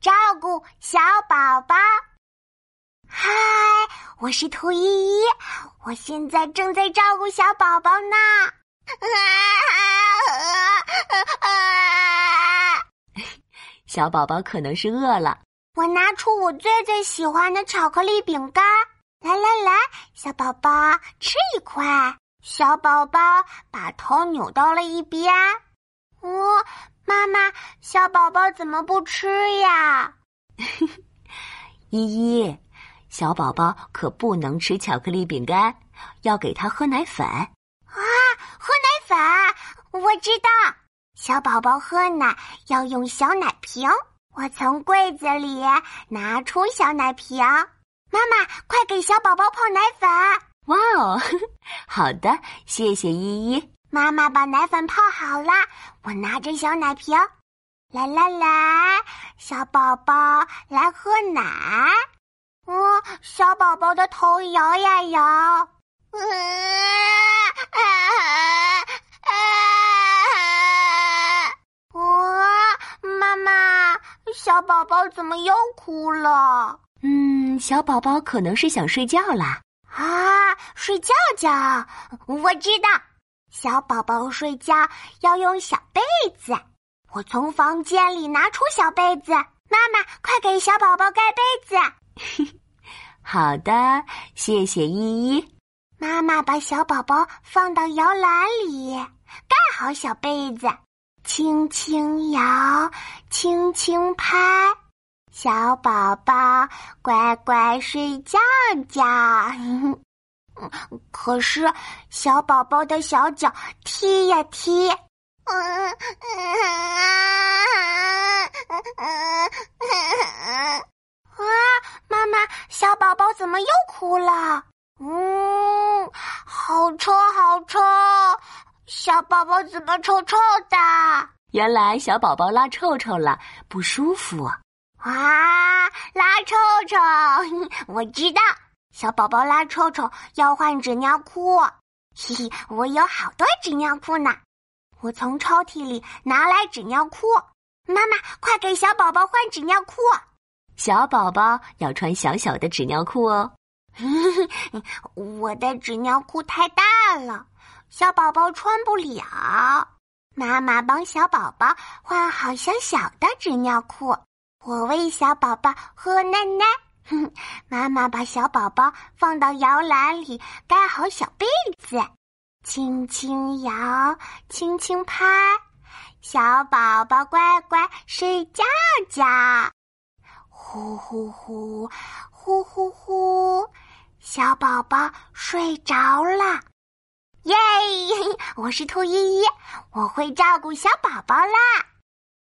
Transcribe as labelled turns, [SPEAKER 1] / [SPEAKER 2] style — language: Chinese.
[SPEAKER 1] 照顾小宝宝。嗨，我是兔依依，我现在正在照顾小宝宝呢。
[SPEAKER 2] 小宝宝可能是饿了，
[SPEAKER 1] 我拿出我最最喜欢的巧克力饼干，来来来，小宝宝吃一块。小宝宝把头扭到了一边。哦，妈妈，小宝宝怎么不吃呀？
[SPEAKER 2] 依依，小宝宝可不能吃巧克力饼干，要给他喝奶粉。啊，
[SPEAKER 1] 喝奶粉，我知道。小宝宝喝奶要用小奶瓶，我从柜子里拿出小奶瓶。妈妈，快给小宝宝泡奶粉！
[SPEAKER 2] 哇哦，好的，谢谢依依。
[SPEAKER 1] 妈妈把奶粉泡好了，我拿着小奶瓶，来来来，小宝宝来喝奶。哦，小宝宝的头摇呀摇。哇！妈妈小宝宝怎么又哭了？
[SPEAKER 2] 嗯，小宝宝可能是想睡觉啦。
[SPEAKER 1] 啊，睡觉觉，我知道，小宝宝睡觉要用小被子。我从房间里拿出小被子，妈妈快给小宝宝盖被子。
[SPEAKER 2] 好的，谢谢依依。
[SPEAKER 1] 妈妈把小宝宝放到摇篮里，盖好小被子。轻轻摇，轻轻拍，小宝宝乖乖睡觉觉。可是小宝宝的小脚踢呀踢，啊，妈妈，小宝宝怎么又哭了？嗯，好臭，好臭。小宝宝怎么臭臭的？
[SPEAKER 2] 原来小宝宝拉臭臭了，不舒服。
[SPEAKER 1] 啊，拉臭臭！我知道，小宝宝拉臭臭要换纸尿裤。嘿嘿，我有好多纸尿裤呢。我从抽屉里拿来纸尿裤。妈妈，快给小宝宝换纸尿裤。
[SPEAKER 2] 小宝宝要穿小小的纸尿裤哦。
[SPEAKER 1] 我的纸尿裤太大了。小宝宝穿不了，妈妈帮小宝宝换好小小的纸尿裤。我喂小宝宝喝奶奶，妈妈把小宝宝放到摇篮里，盖好小被子，轻轻摇，轻轻拍，小宝宝乖乖睡觉觉。呼呼呼，呼呼呼，小宝宝睡着了。耶！我是兔依依，我会照顾小宝宝啦。